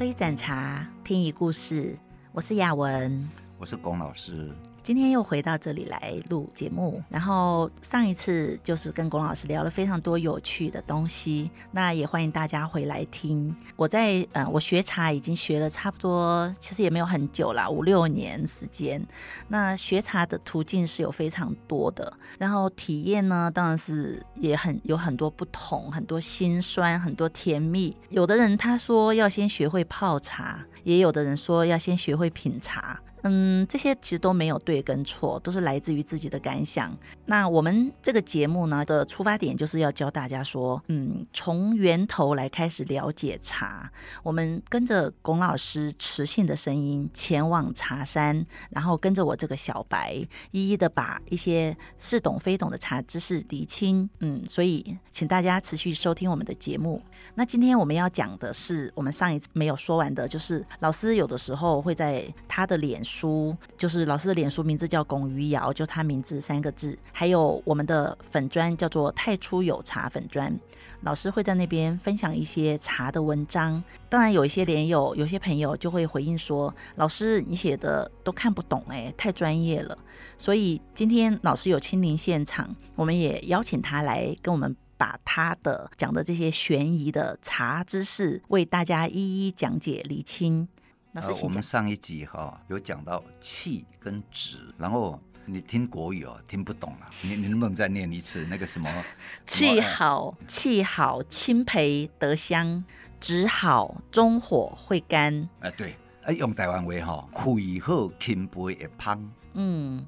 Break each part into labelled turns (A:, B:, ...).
A: 喝一盏茶，听一故事。我是雅文，
B: 我是龚老师。
A: 今天又回到这里来录节目，然后上一次就是跟龚老师聊了非常多有趣的东西，那也欢迎大家回来听。我在呃，我学茶已经学了差不多，其实也没有很久啦，五六年时间。那学茶的途径是有非常多的，然后体验呢，当然是也很有很多不同，很多辛酸，很多甜蜜。有的人他说要先学会泡茶，也有的人说要先学会品茶。嗯，这些其实都没有对跟错，都是来自于自己的感想。那我们这个节目呢的出发点就是要教大家说，嗯，从源头来开始了解茶。我们跟着龚老师磁性的声音前往茶山，然后跟着我这个小白，一一的把一些似懂非懂的茶知识理清。嗯，所以请大家持续收听我们的节目。那今天我们要讲的是我们上一次没有说完的，就是老师有的时候会在他的脸书，就是老师的脸书名字叫龚于尧，就他名字三个字，还有我们的粉专叫做太初有茶粉专，老师会在那边分享一些茶的文章。当然有一些连友，有些朋友就会回应说，老师你写的都看不懂，哎，太专业了。所以今天老师有亲临现场，我们也邀请他来跟我们。把他的讲的这些悬疑的茶知识为大家一一讲解厘清。老师，
B: 呃，我们上一集哈、哦、有讲到气跟质，然后你听国语哦听不懂了，你你能不能再念一次那个什么？
A: 气好，气好，青培得香；质好，中火会干。
B: 哎、呃，对，哎，用台湾话哈，气好，青培会芳。嗯，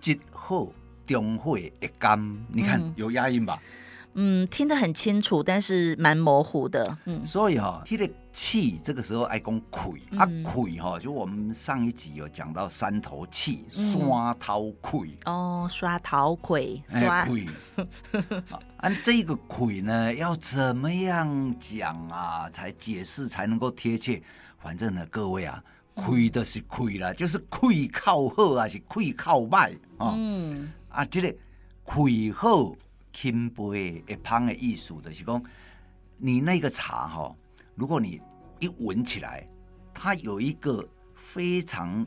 B: 质好，中火会干。你看、嗯、有押韵吧？
A: 嗯，听得很清楚，但是蛮模糊的。嗯，
B: 所以哈、哦，他的气这个时候爱讲气、嗯、啊，气哈，就我们上一集有讲到山头气、刷头气
A: 哦，刷头气，刷气。
B: 按这个气呢，要怎么样讲啊，才解释才能够贴切？反正呢，各位啊，亏的是气啦，就是气靠好还是气靠坏啊？嗯，啊，这个气好。青培会芳的意思就是讲，你那个茶哈，如果你一闻起来，它有一个非常，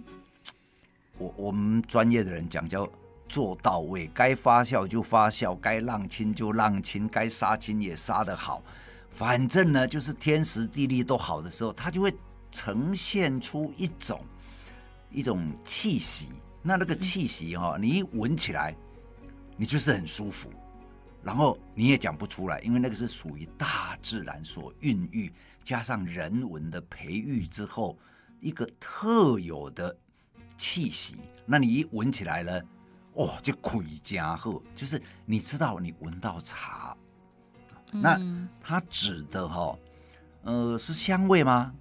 B: 我我们专业的人讲叫做到位，该发酵就发酵，该浪青就浪青，该杀青也杀得好，反正呢就是天时地利都好的时候，它就会呈现出一种一种气息。那那个气息哈，你一闻起来，你就是很舒服。然后你也讲不出来，因为那个是属于大自然所孕育，加上人文的培育之后，一个特有的气息。那你一闻起来呢，哦，就气家伙，就是你知道你闻到茶，嗯、那它指的哈、哦，呃，是香味吗？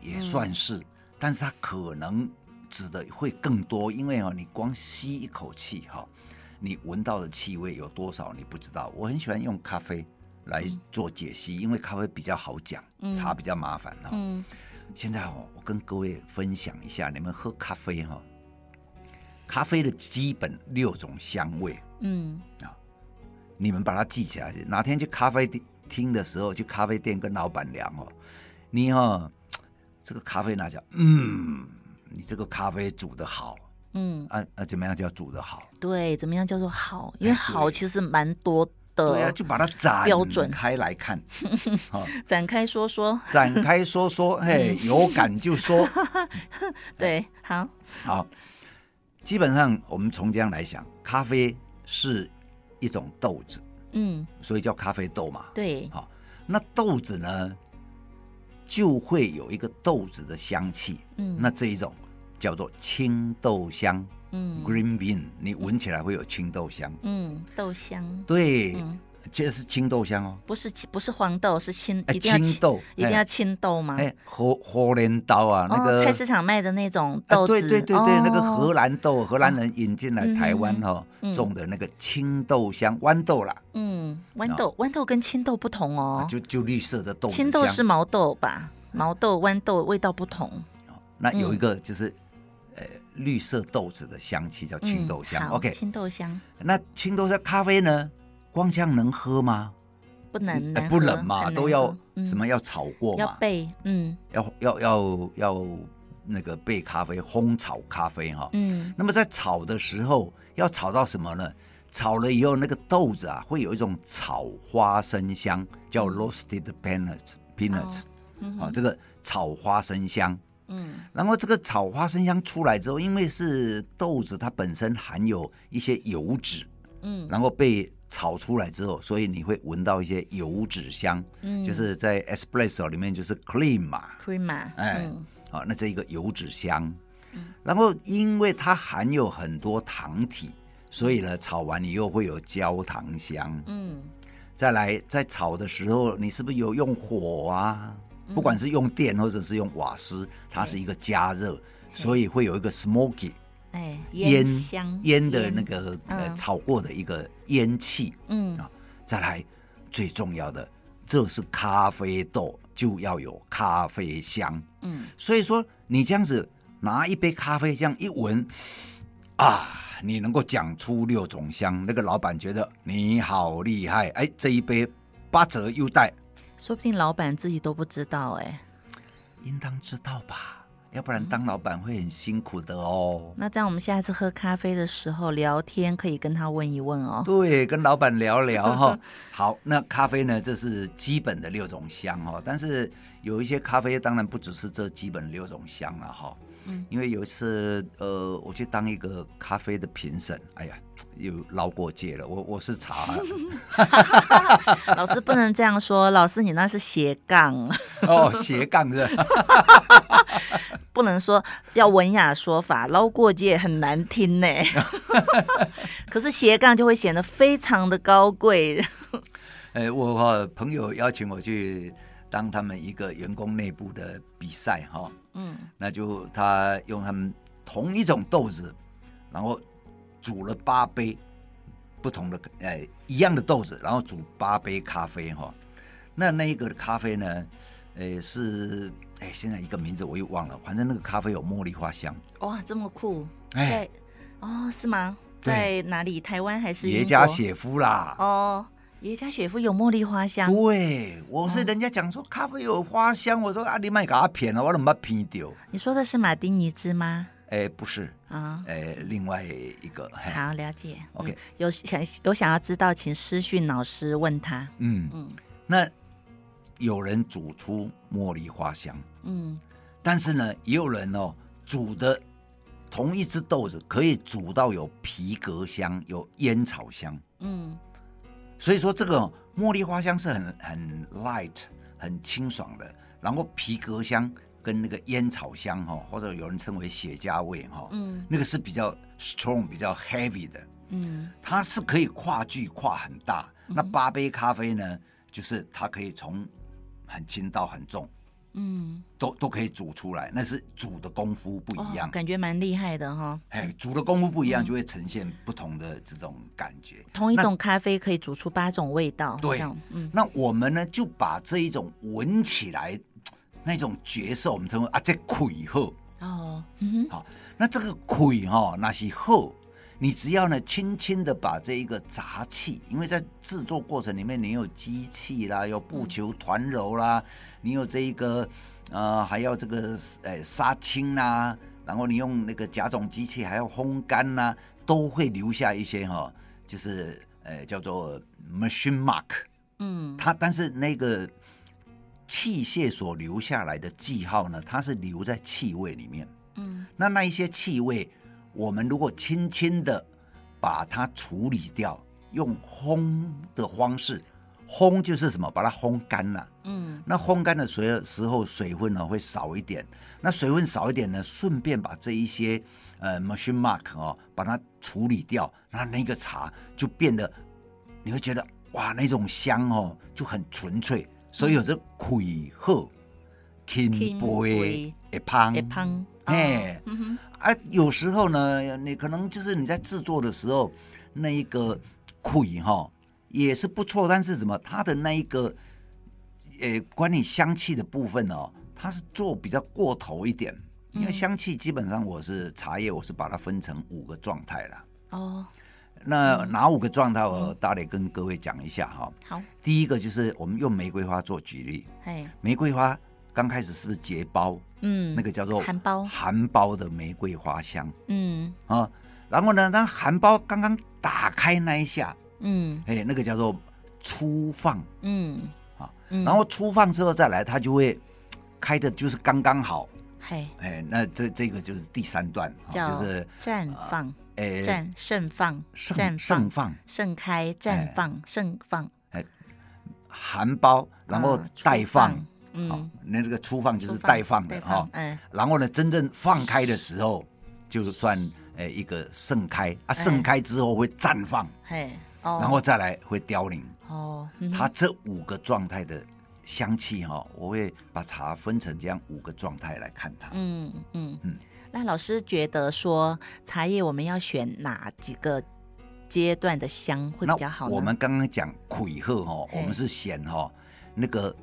B: 也算是，嗯、但是它可能指的会更多，因为哦，你光吸一口气哈、哦。你闻到的气味有多少？你不知道。我很喜欢用咖啡来做解析，嗯、因为咖啡比较好讲，嗯、茶比较麻烦哈。嗯、现在哦，我跟各位分享一下，你们喝咖啡哈，咖啡的基本六种香味，嗯啊，你们把它记起来。哪天去咖啡厅的时候，去咖啡店跟老板聊哦，你哈这个咖啡拿叫嗯，你这个咖啡煮得好。嗯啊啊，怎么样叫煮得好？
A: 对，怎么样叫做好？因为好其实蛮多的。
B: 对啊，就把它展标准。开来看，
A: 展开说说，
B: 展开说说，嘿，有感就说。
A: 对，好，
B: 好。基本上我们从这样来想，咖啡是一种豆子，嗯，所以叫咖啡豆嘛。
A: 对，
B: 好，那豆子呢，就会有一个豆子的香气，嗯，那这一种。叫做青豆香，嗯，green bean，你闻起来会有青豆香，
A: 嗯，豆香，
B: 对，这是青豆香哦，
A: 不是不是黄豆，是青，
B: 一定要青豆，
A: 一定要青豆吗？
B: 哎，荷荷兰豆啊，那个。
A: 菜市场卖的那种豆子，
B: 对对对对，那个荷兰豆，荷兰人引进来台湾哈，种的那个青豆香豌豆啦，嗯，
A: 豌豆豌豆跟青豆不同哦，
B: 就就绿色的豆，
A: 青豆是毛豆吧？毛豆豌豆味道不同，
B: 那有一个就是。绿色豆子的香气叫青豆香。OK，
A: 青豆香。
B: 那青豆香咖啡呢？光这样能喝吗？
A: 不能，
B: 不冷嘛，都要
A: 嗯
B: 什么要炒过
A: 要
B: 嘛？
A: 焙，嗯
B: 要要要要那个焙咖啡，烘炒咖啡哈。
A: 嗯
B: 那么在炒的时候要炒到什么呢？炒了以后，那个豆子啊会有一种炒花生香，叫 roasted peanuts peanuts
A: 嗯
B: 啊，这个炒花生香。
A: 嗯
B: 然后这个炒花生香出来之后，因为是豆子它本身含有一些油脂，
A: 嗯。
B: 然后被炒出来之后，所以你会闻到一些油脂香，
A: 嗯，
B: 就是在 espresso 里面就是 cream 嘛
A: ，crema，
B: 哎
A: 嗯。
B: 好，那这一个油脂香，然后因为它含有很多糖体，所以呢，炒完你又会有焦糖香。
A: 嗯。
B: 再来，在炒的时候，你是不是有用火啊？不管是用电或者是用瓦斯，它是一个加热，所以会有一个 smoky
A: 哎，
B: 烟
A: 香
B: 烟的那个呃
A: 嗯
B: 炒过的一个烟气。
A: 嗯
B: 啊再来，最重要的，这是咖啡豆，就要有咖啡香。
A: 嗯
B: 所以说，你这样子拿一杯咖啡，这样一闻，啊，你能够讲出六种香，那个老板觉得你好厉害。哎，这一杯八折优待，
A: 说不定老板自己都不知道哎。
B: 应当知道吧？要不然当老板会很辛苦的哦。
A: 那这样我们下次喝咖啡的时候聊天，可以跟他问一问哦。
B: 对，跟老板聊聊哈。好，那咖啡呢？这是基本的六种香哦，但是有一些咖啡当然不只是这基本六种香了哈。
A: 嗯，
B: 因为有一次，呃，我去当一个咖啡的评审，哎呀，又捞过界了。我我是查，
A: 老师不能这样说，老师你那是斜杠，
B: 哦，斜杠是吧？
A: 不能说要文雅说法，捞过界很难听呢。可是斜杠就会显得非常的高贵。
B: 呃，我朋友邀请我去当他们一个员工内部的比赛哈。
A: 嗯
B: 那就他用他们同一种豆子，然后煮了八杯不同的呃一样的豆子，然后煮八杯咖啡哈。那那一个咖啡呢，呃是哎现在一个名字我又忘了，反正那个咖啡有茉莉花香，
A: 哇，这么酷！
B: 哎
A: 哦，是吗？
B: 对
A: 在哪里？台湾还是
B: 耶加雪夫啦。
A: 哦，耶加雪夫有茉莉花香。
B: 对，我是人家讲说咖啡有花香，我说啊你卖给他骗了，我怎么骗掉？
A: 你说的是马丁尼兹吗？
B: 哎不是，
A: 啊、
B: 哎另外一个，
A: 好了解。
B: OK
A: 嗯有想有想要知道，请私讯老师问他。
B: 嗯，
A: 嗯
B: 那有人煮出茉莉花香。
A: 嗯
B: 但是呢，也有人哦煮的同一只豆子可以煮到有皮革香、有烟草香，
A: 嗯
B: 所以说这个哦茉莉花香是很很 light、很清爽的，然后皮革香跟那个烟草香哈、哦，或者有人称为雪茄味哈、哦，
A: 嗯
B: 那个是比较 strong、比较 heavy 的，
A: 嗯
B: 它是可以跨距跨很大。那八杯咖啡呢，就是它可以从很轻到很重。
A: 嗯，
B: 都都可以煮出来，那是煮的功夫不一样。
A: 哦、感觉蛮厉害的哈、
B: 哎，煮的功夫不一样，
A: 嗯
B: 就会呈现不同的这种感觉。
A: 同一种咖啡可以煮出八种味道。对嗯
B: 那我们呢，就把这一种闻起来那种角色，我们称为啊，这魁后。
A: 哦，嗯哼，
B: 好，那这个魁哈，那是后。你只要呢，轻轻的把这一个杂气，因为在制作过程里面，你有机器啦，有布球团揉啦，你有这一个呃，还要这个呃杀青啦，然后你用那个甲种机器还要烘干啦，都会留下一些哈，就是呃叫做 machine mark。
A: 嗯
B: 它但是那个器械所留下来的记号呢，它是留在气味里面。
A: 嗯
B: 那那一些气味，我们如果轻轻的把它处理掉，用烘的方式，烘就是什么？把它烘干了。
A: 嗯
B: 那烘干的时时候，水分呢会少一点。那水分少一点呢，顺便把这一些呃 machine mark 哦，把它处理掉，那那个茶就变得，你会觉得哇，那种香哦就很纯粹。所以有这魁后、轻
A: 轻
B: 杯
A: 杯、
B: 一胖、
A: 会胖。
B: 嘿。
A: 哦。嗯哼，
B: 啊，有时候呢，你可能就是你在制作的时候，那一个魁哈也是不错，但是什么，它的那一个，呃，关于香气的部分哦，它是做比较过头一点，因为
A: 嗯。
B: 香气基本上我是茶叶，我是把它分成五个状态啦。
A: 哦，
B: 那哪五个状态？我大概跟各位讲一下哈。
A: 好，
B: 第一个就是我们用玫瑰花做举例。
A: 哎，
B: 玫瑰花刚开始是不是结苞？嗯，那个叫做
A: 含苞，
B: 含苞的玫瑰花香。
A: 嗯
B: 啊，然后呢，当含苞刚刚打开那一下，嗯，哎，那个叫做初放。嗯，啊，然后初放之后再来，它就会开的就是刚刚好。嘿，哎，那这这个就是第三段，就是
A: 绽放。诶，绽盛放，绽盛放，盛开，绽放，盛放。哎，
B: 含苞，然后待放，嗯，那这个初放就是待放的哈。嗯，然后呢，真正放开的时候，就算诶一个盛开啊，盛开之后会绽放，嘿，然后再来会凋零。哦，它这五个状态的香气哈，我会把茶分成这样五个状态来看它。嗯
A: 嗯嗯。那老师觉得说茶叶我们要选哪几个阶段的香会比较好呢？
B: 我们刚刚讲葵鹤哈，我们是选哈那个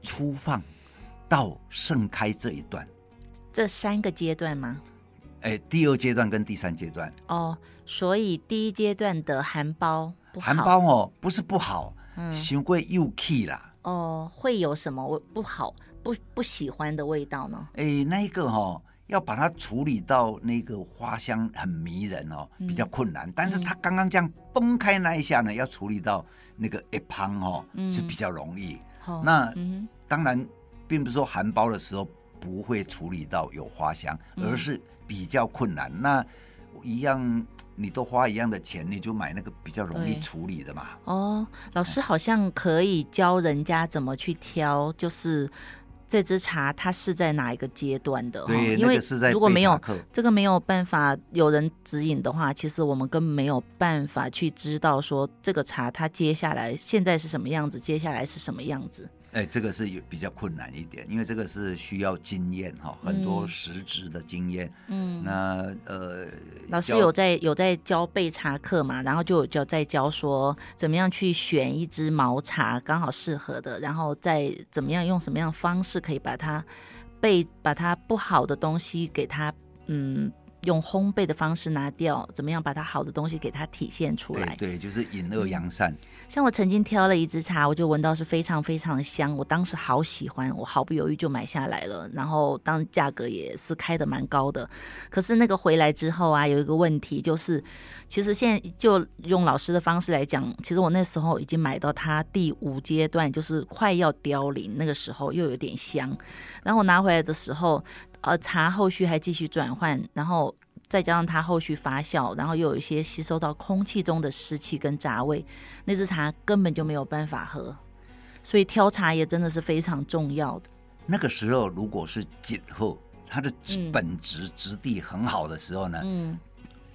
B: 初放到盛开这一段，
A: 这三个阶段吗？
B: 哎，第二阶段跟第三阶段
A: 哦，所以第一阶段的含苞
B: 含苞哦不是不好，嗯，太过幼气啦。
A: 哦，会有什么不好不不喜欢的味道呢？
B: 哎，那一个哈。要把它处理到那个花香很迷人哦，比较困难。嗯、但是它刚刚这样崩开那一下呢，要处理到那个一旁哦，嗯、是比较容易。哦、那、嗯、当然，并不是说含苞的时候不会处理到有花香，嗯、而是比较困难。那一样，你都花一样的钱，你就买那个比较容易处理的嘛。
A: 哦，老师好像可以教人家怎么去挑，就是。这支茶它是在哪一个阶段的？
B: 对，
A: 因为如果没有这个没有办法有人指引的话，其实我们根本没有办法去知道说这个茶它接下来现在是什么样子，接下来是什么样子。
B: 哎，这个是有比较困难一点，因为这个是需要经验哈，很多实质的经验。嗯，那呃，
A: 老师有在有在教备茶课嘛？然后就有教在教说怎么样去选一支毛茶刚好适合的，然后再怎么样用什么样的方式可以把它备把它不好的东西给它嗯。用烘焙的方式拿掉，怎么样把它好的东西给它体现出来？
B: 对，对，就是隐恶扬善。
A: 像我曾经挑了一支茶，我就闻到是非常非常的香，我当时好喜欢，我毫不犹豫就买下来了。然后当价格也是开的蛮高的。可是那个回来之后啊，有一个问题就是，其实现在就用老师的方式来讲，其实我那时候已经买到它第五阶段，就是快要凋零，那个时候又有点香。然后我拿回来的时候。呃，茶后续还继续转换，然后再加上它后续发酵，然后又有一些吸收到空气中的湿气跟杂味，那支茶根本就没有办法喝。所以挑茶叶真的是非常重要的。
B: 那个时候如果是紧后，它的本质质地很好的时候呢，嗯。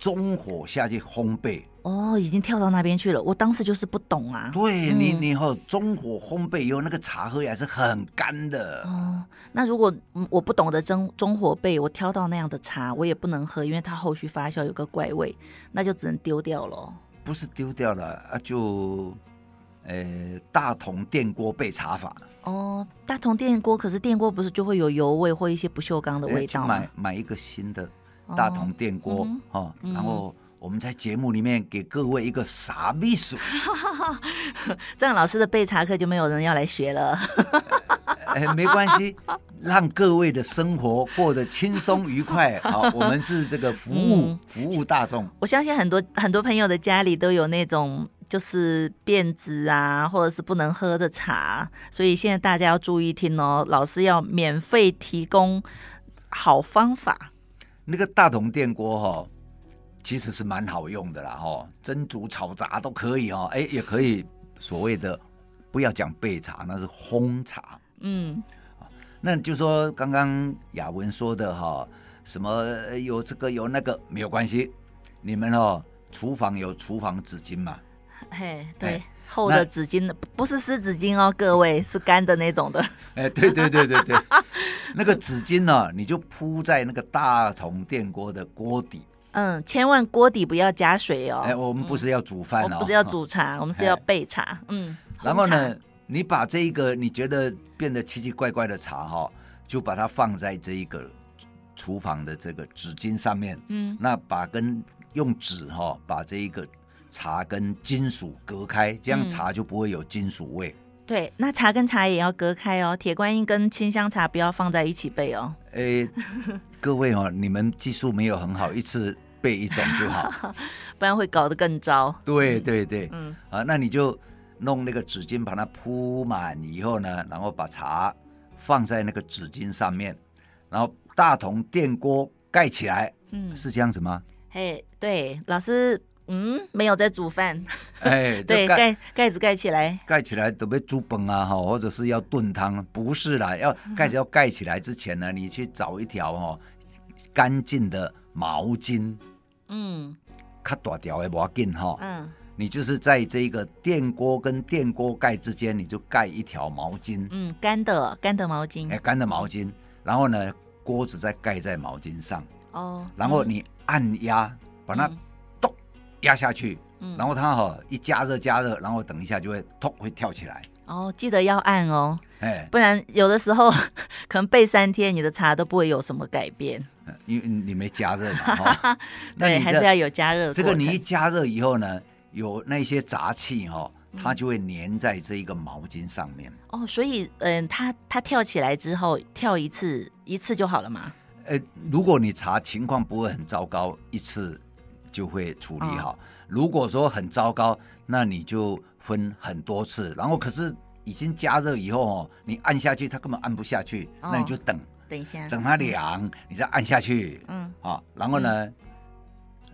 B: 中火下去烘焙
A: 哦，已经跳到那边去了。我当时就是不懂啊。
B: 对、嗯、你，你以后中火烘焙以后，那个茶喝起来是很干的。
A: 哦，那如果我不懂得中中火焙，我挑到那样的茶，我也不能喝，因为它后续发酵有个怪味，那就只能丢掉了。
B: 不是丢掉了啊，就呃大同电锅焙茶法。
A: 哦，大同电锅，可是电锅不是就会有油味或一些不锈钢的味道吗？
B: 买买一个新的。大同电锅哈，然后我们在节目里面给各位一个傻秘书，
A: 这样老师的备茶课就没有人要来学了。
B: 哎，没关系，让各位的生活过得轻松愉快。好，我们是这个服务服务大众。
A: 我相信很多很多朋友的家里都有那种就是变质啊，或者是不能喝的茶，所以现在大家要注意听哦，老师要免费提供好方法。
B: 那个大同电锅哈，其实是蛮好用的啦哈，蒸煮炒炸都可以哦，哎，也可以所谓的不要讲备茶，那是烘茶。嗯，那就说刚刚雅文说的哈，什么有这个有那个没有关系，你们哦，厨房有厨房纸巾嘛？
A: 嘿，对。厚的纸巾的不是湿纸巾哦，各位是干的那种的。
B: 哎，对对对对对，那个纸巾呢，你就铺在那个大铜电锅的锅底。
A: 嗯，千万锅底不要加水哦。
B: 哎，我们不是要煮饭哦，
A: 嗯、不是要煮茶，我们是要备茶。哎、嗯，
B: 然后呢，你把这一个你觉得变得奇奇怪怪的茶哈，就把它放在这一个厨房的这个纸巾上面。嗯，那把跟用纸哈、哦、把这一个茶跟金属隔开，这样茶就不会有金属味。嗯
A: 对，那茶跟茶也要隔开哦。铁观音跟清香茶不要放在一起备哦。
B: 诶，各位哦，你们技术没有很好，一次备一种就好，
A: 不然会搞得更糟。
B: 对对对，嗯啊，那你就弄那个纸巾把它铺满以后呢，然后把茶放在那个纸巾上面，然后大同电锅盖起来。嗯，是这样子吗？
A: 嘿，对，老师。嗯，没有在煮饭。
B: 哎，
A: 对，盖盖子盖起来，
B: 盖起来准备煮饭啊，哈，或者是要炖汤，不是啦，要盖子要盖起来之前呢，你去找一条哈干净的毛巾，嗯，卡大条的毛巾哈，嗯，你就是在这个电锅跟电锅盖之间，你就盖一条毛巾，
A: 嗯，干的干的毛巾，
B: 哎，干的毛巾，然后呢，锅子再盖在毛巾上，哦，然后你按压把它。压下去，嗯，然后它哈一加热加热，然后等一下就会突会跳起来。
A: 哦，记得要按哦，哎，不然有的时候 可能备三天，你的茶都不会有什么改变。
B: 因为你没加热嘛，哈，
A: 对，还是要有加热。
B: 这个你一加热以后呢，有那些杂气哈，它就会粘在这一个毛巾上面。
A: 哦，所以嗯，它它跳起来之后跳一次一次就好了嘛？
B: 呃，如果你茶情况不会很糟糕，一次。就会处理好。如果说很糟糕，那你就分很多次。然后可是已经加热以后哦，你按下去它根本按不下去，那你就等，
A: 等一下，
B: 等它凉，你再按下去。嗯，好，然后呢，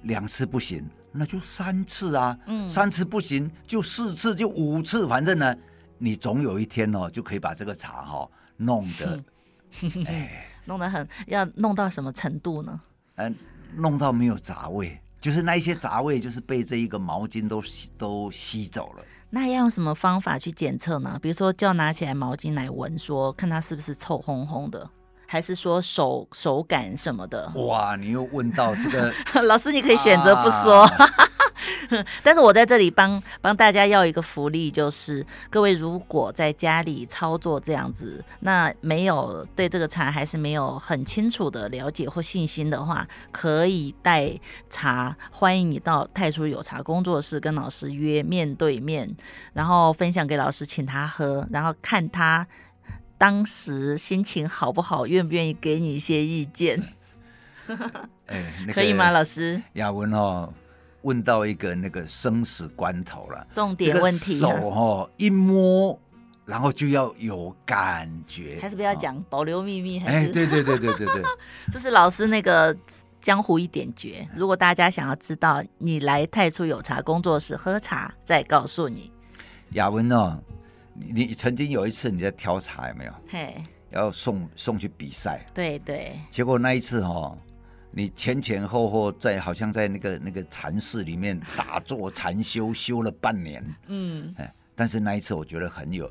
B: 两次不行，那就三次啊。嗯，三次不行就四次，就五次，反正呢，你总有一天哦，就可以把这个茶哈弄得，
A: 哎，弄得很，要弄到什么程度呢？
B: 嗯，弄到没有杂味。就是那一些杂味，就是被这一个毛巾都吸都吸走了。
A: 那要用什么方法去检测呢？比如说，就要拿起来毛巾来闻，说看它是不是臭烘烘的，还是说手手感什么的？
B: 哇，你又问到这个，
A: 老师你可以选择不说。啊 但是我在这里帮帮大家要一个福利，就是各位如果在家里操作这样子，那没有对这个茶还是没有很清楚的了解或信心的话，可以带茶，欢迎你到太初有茶工作室跟老师约面对面，然后分享给老师，请他喝，然后看他当时心情好不好，愿不愿意给你一些意见。
B: 哎，那个、
A: 可以吗，老师？
B: 雅文哦。问到一个那个生死关头了，
A: 重点问题，
B: 手哦一摸，然后就要有感觉，
A: 还是不要讲，哦、保留秘密？
B: 哎，对对对对对对，
A: 这是老师那个江湖一点诀。如果大家想要知道，你来太初有茶工作室喝茶，再告诉你。
B: 雅文哦，你你曾经有一次你在挑茶有没有？
A: 嘿，
B: 要送送去比赛，
A: 对对，
B: 结果那一次哦。你前前后后在好像在那个那个禅室里面打坐禅修修了半年，嗯，哎，但是那一次我觉得很有，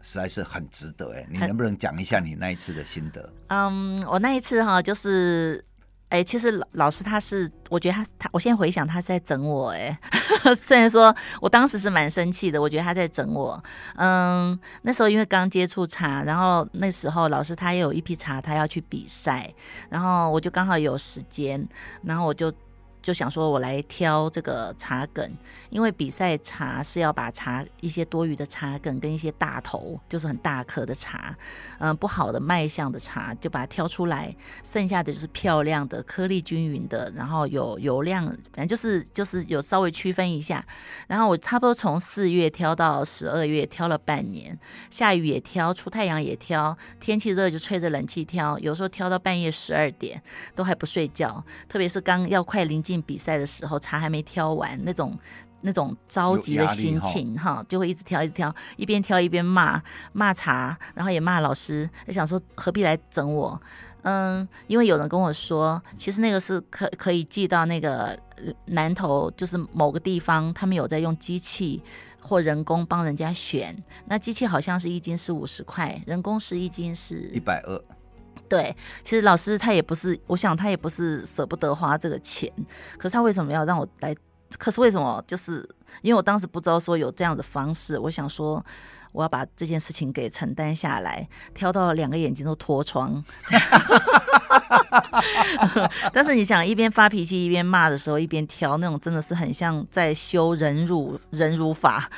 B: 实在是很值得哎，你能不能讲一下你那一次的心得？
A: 嗯，我那一次哈就是。哎、其实老老师他是，我觉得他他，我现在回想他是在整我哎，虽然说我当时是蛮生气的，我觉得他在整我。嗯，那时候因为刚接触茶，然后那时候老师他也有一批茶，他要去比赛，然后我就刚好有时间，然后我就。就想说，我来挑这个茶梗，因为比赛茶是要把茶一些多余的茶梗跟一些大头，就是很大颗的茶，嗯，不好的卖相的茶就把它挑出来，剩下的就是漂亮的、颗粒均匀的，然后有油量，反正就是就是有稍微区分一下。然后我差不多从四月挑到十二月，挑了半年，下雨也挑，出太阳也挑，天气热就吹着冷气挑，有时候挑到半夜十二点都还不睡觉，特别是刚要快临近。进比赛的时候，茶还没挑完，那种那种着急的心情哈，就会一直挑，一直挑，一边挑一边骂骂茶，然后也骂老师，就想说何必来整我？嗯，因为有人跟我说，其实那个是可可以寄到那个南头，就是某个地方，他们有在用机器或人工帮人家选，那机器好像是一斤是五十块，人工是一斤是
B: 一百二。
A: 对，其实老师他也不是，我想他也不是舍不得花这个钱，可是他为什么要让我来？可是为什么？就是因为我当时不知道说有这样的方式，我想说我要把这件事情给承担下来，挑到两个眼睛都脱窗。但是你想一边发脾气一边骂的时候，一边挑那种，真的是很像在修忍辱忍辱法，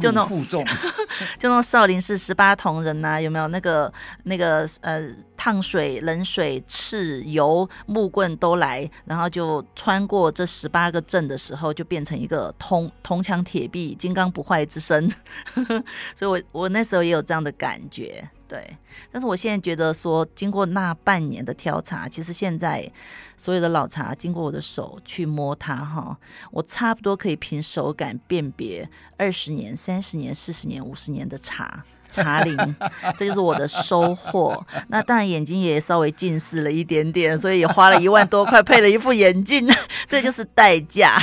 B: 就那种负重，
A: 就那种少林寺十八铜人呐、啊，有没有那个那个呃烫水、冷水、赤油、木棍都来，然后就穿过这十八个阵的时候，就变成一个铜铜墙铁壁、金刚不坏之身。所以我我那时候也有这样的感觉。对，但是我现在觉得说，经过那半年的挑茶，其实现在所有的老茶经过我的手去摸它，哈，我差不多可以凭手感辨别二十年、三十年、四十年、五十年的茶茶龄，这就是我的收获。那当然眼睛也稍微近视了一点点，所以也花了一万多块配了一副眼镜，这就是代价。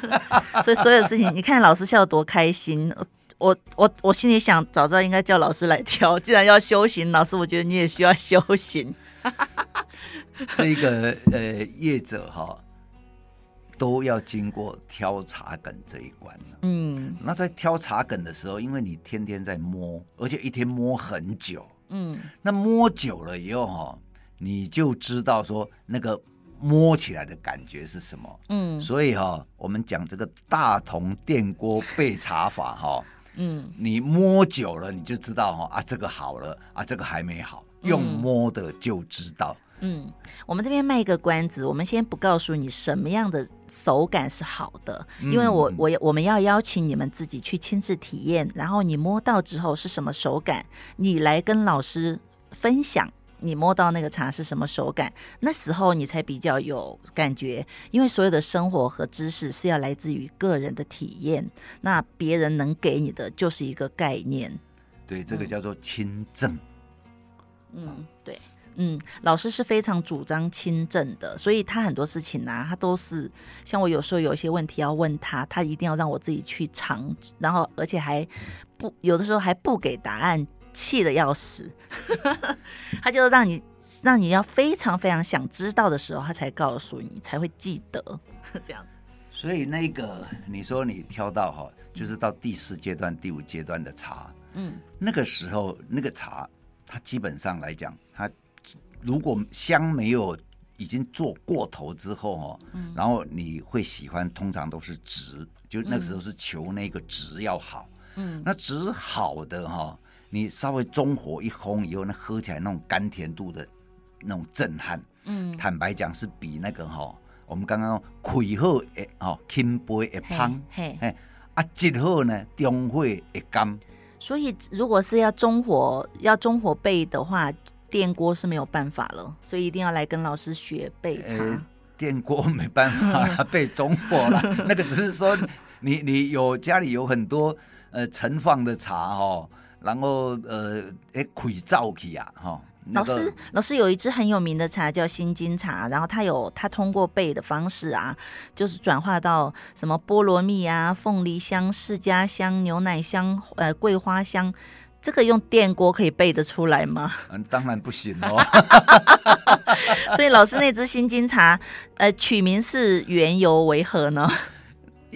A: 所以所有事情，你看老师笑得多开心。我我我心里想，早知道应该叫老师来挑。既然要修行，老师，我觉得你也需要修行。
B: 这个呃业者哈，都要经过挑茶梗这一关。嗯，那在挑茶梗的时候，因为你天天在摸，而且一天摸很久。嗯，那摸久了以后哈，你就知道说那个摸起来的感觉是什么。嗯，所以哈，我们讲这个大同电锅焙茶法哈。嗯，你摸久了你就知道哈啊，这个好了啊，这个还没好，用摸的就知道。
A: 嗯，我们这边卖一个关子，我们先不告诉你什么样的手感是好的，因为我我我们要邀请你们自己去亲自体验，然后你摸到之后是什么手感，你来跟老师分享。你摸到那个茶是什么手感？那时候你才比较有感觉，因为所有的生活和知识是要来自于个人的体验，那别人能给你的就是一个概念。
B: 对，这个叫做亲证。
A: 嗯，对，嗯，老师是非常主张亲证的，所以他很多事情呢、啊，他都是像我有时候有一些问题要问他，他一定要让我自己去尝，然后而且还不有的时候还不给答案。气的要死，他就让你让你要非常非常想知道的时候，他才告诉你，才会记得 这样。
B: 所以那个你说你挑到哈，就是到第四阶段、第五阶段的茶，嗯，那个时候那个茶，它基本上来讲，它如果香没有已经做过头之后哈，嗯，然后你会喜欢，通常都是值，就那个时候是求那个值要好，嗯，那值好的哈。你稍微中火一烘以后，那喝起来那种甘甜度的那种震撼，嗯，坦白讲是比那个哈，我们刚刚开好诶哦，轻杯诶香，嘿，嘿，啊，热好呢，中火诶甘。
A: 所以如果是要中火要中火焙的话，电锅是没有办法了，所以一定要来跟老师学焙茶。
B: 欸、电锅没办法焙 中火了，那个只是说你你有家里有很多呃盛放的茶哦。然后呃，哎，开灶去啊，哈。
A: 老师，老师有一支很有名的茶叫新金茶，然后它有它通过焙的方式啊，就是转化到什么菠萝蜜啊、凤梨香、释迦香、牛奶香、呃桂花香，这个用电锅可以焙得出来吗？
B: 嗯，当然不行哦。
A: 所以老师那支新金茶，呃，取名是缘由为何呢？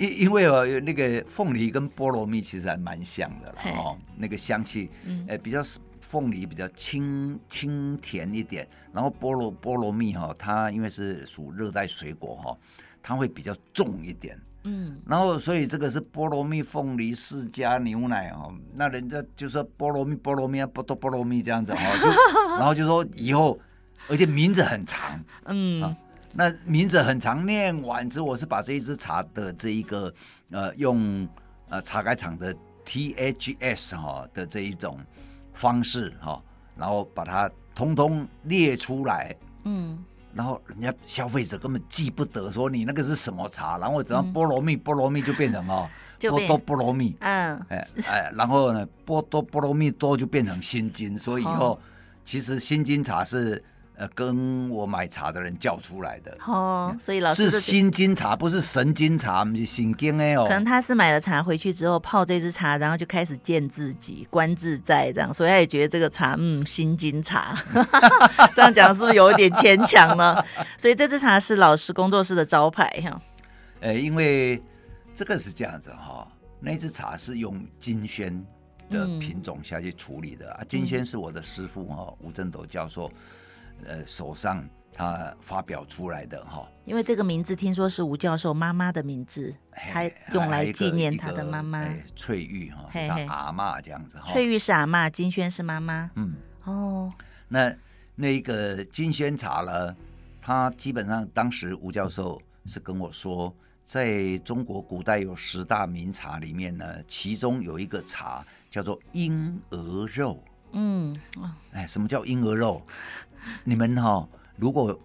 B: 因因为哦，那个凤梨跟菠萝蜜其实还蛮像的啦，哦，那个香气，呃，比较凤梨比较清清甜一点，然后菠萝菠萝蜜哈，它因为是属热带水果哈，它会比较重一点，嗯，然后所以这个是菠萝蜜、凤梨、释迦、牛奶哦，那人家就说菠萝蜜、菠萝蜜啊，不多菠萝蜜这样子哦，就 然后就说以后，而且名字很长，嗯。啊那名字很常，念完之后，我是把这一支茶的这一个呃，用呃茶改厂的 THS 哈的这一种方式哈，然后把它通通列出来，嗯，然后人家消费者根本记不得说你那个是什么茶，然后只要菠萝蜜，菠萝蜜就变成哦，波多菠萝蜜，嗯，哎哎，然后呢，波多菠萝蜜多就变成新金，所以以后其实新金茶是。呃，跟我买茶的人叫出来的
A: 哦，所以老师
B: 是心经茶，不是神经茶，不是心经哎哦。
A: 可能他是买了茶回去之后泡这支茶，然后就开始见自己，观自在这样，所以他也觉得这个茶嗯，心经茶。这样讲是不是有一点牵强呢？所以这支茶是老师工作室的招牌哈。
B: 呃，因为这个是这样子哈，那支茶是用金萱的品种下去处理的、嗯、啊，金萱是我的师傅哈，吴振斗教授。呃，手上他发表出来的哈。
A: 因为这个名字听说是吴教授妈妈的名字，他用来纪念他的妈妈
B: 翠玉哈，是他阿妈这样子哈。
A: 翠玉是阿妈，金萱是妈妈。
B: 嗯，
A: 哦，
B: 那那个金萱茶呢？他基本上当时吴教授是跟我说，在中国古代有十大名茶里面呢，其中有一个茶叫做婴儿肉。
A: 嗯，
B: 哎，什么叫婴儿肉？你们哈、哦，如果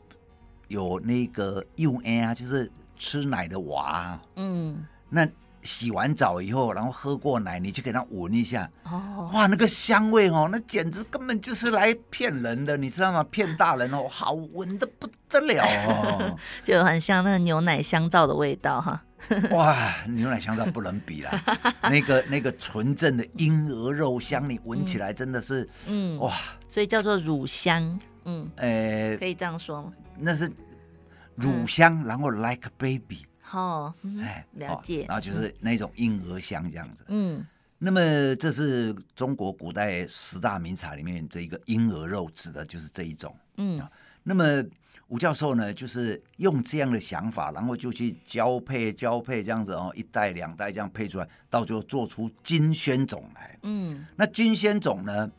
B: 有那个幼婴啊，就是吃奶的娃，
A: 嗯，
B: 那洗完澡以后，然后喝过奶，你去给他闻一下，
A: 哦，
B: 哇，那个香味哦，那简直根本就是来骗人的，你知道吗？骗大人哦，好闻的不得了哦，
A: 就很像那个牛奶香皂的味道哈。
B: 哇，牛奶香皂不能比啦，那个那个纯正的婴儿肉香，你闻起来真的是，
A: 嗯，
B: 哇，
A: 所以叫做乳香，嗯，
B: 呃，
A: 可以这样说吗？
B: 那是乳香，然后 like baby，
A: 好，哎，了解，
B: 然后就是那种婴儿香这样子，
A: 嗯，
B: 那么这是中国古代十大名茶里面这一个婴儿肉，指的就是这一种，
A: 嗯，
B: 那么。吴教授呢，就是用这样的想法，然后就去交配、交配这样子哦，一代、两代这样配出来，到最后做出金萱种来。
A: 嗯，
B: 那金萱种呢，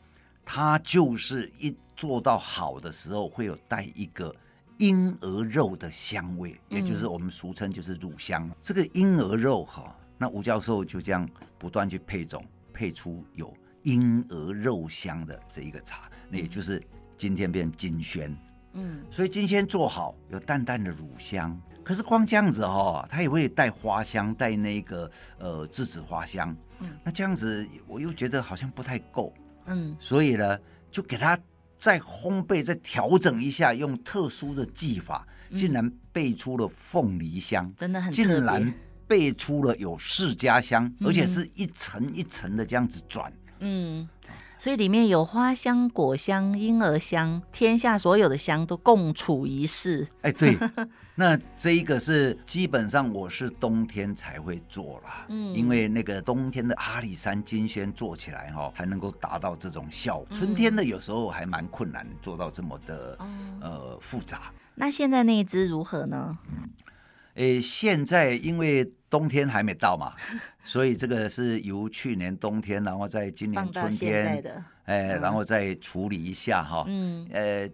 B: 它就是一做到好的时候，会有带一个婴儿肉的香味，也就是我们俗称就是乳香。嗯、这个婴儿肉哈，那吴教授就这样不断去配种，配出有婴儿肉香的这一个茶，那也就是今天变金萱。
A: 嗯，
B: 所以金萱做好有淡淡的乳香，可是光这样子哦，它也会带花香，带那个呃栀子花香。
A: 嗯，
B: 那这样子我又觉得好像不太够。
A: 嗯，
B: 所以呢，就给它再烘焙、再调整一下，用特殊的技法，竟然焙出了凤梨香，
A: 嗯、真的很
B: 竟然焙出了有释迦香，嗯、而且是一层一层的这样子转。
A: 嗯。所以里面有花香、果香、婴儿香，天下所有的香都共处一室。
B: 哎，对，那这一个是基本上我是冬天才会做啦，
A: 嗯，
B: 因为那个冬天的阿里山金萱做起来哈、哦，才能够达到这种效果。春天的有时候还蛮困难做到这么的、嗯、呃复杂。
A: 那现在那一只如何呢？
B: 嗯诶，现在因为冬天还没到嘛，所以这个是由去年冬天，然后在今年春天，哎，然后再处理一下哈。
A: 嗯，
B: 呃，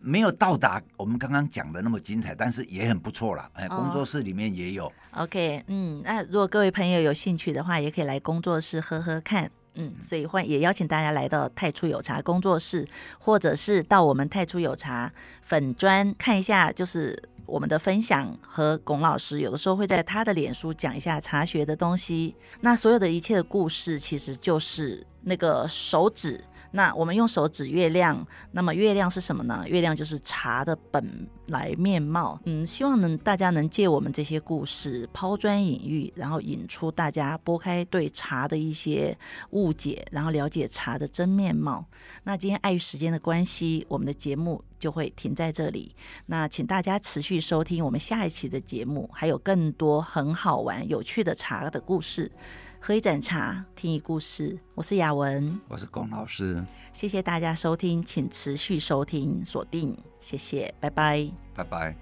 B: 没有到达我们刚刚讲的那么精彩，但是也很不错了。哎，工作室里面也有。
A: OK，嗯，那如果各位朋友有兴趣的话，也可以来工作室喝喝看。嗯，所以欢也邀请大家来到太初有茶工作室，或者是到我们太初有茶粉砖看一下，就是。我们的分享和龚老师有的时候会在他的脸书讲一下茶学的东西，那所有的一切的故事其实就是那个手指。那我们用手指月亮，那么月亮是什么呢？月亮就是茶的本来面貌。嗯，希望能大家能借我们这些故事抛砖引玉，然后引出大家拨开对茶的一些误解，然后了解茶的真面貌。那今天碍于时间的关系，我们的节目就会停在这里。那请大家持续收听我们下一期的节目，还有更多很好玩、有趣的茶的故事。喝一盏茶，听一故事。我是雅文，
B: 我是龚老师。
A: 谢谢大家收听，请持续收听，锁定。谢谢，拜拜，
B: 拜拜。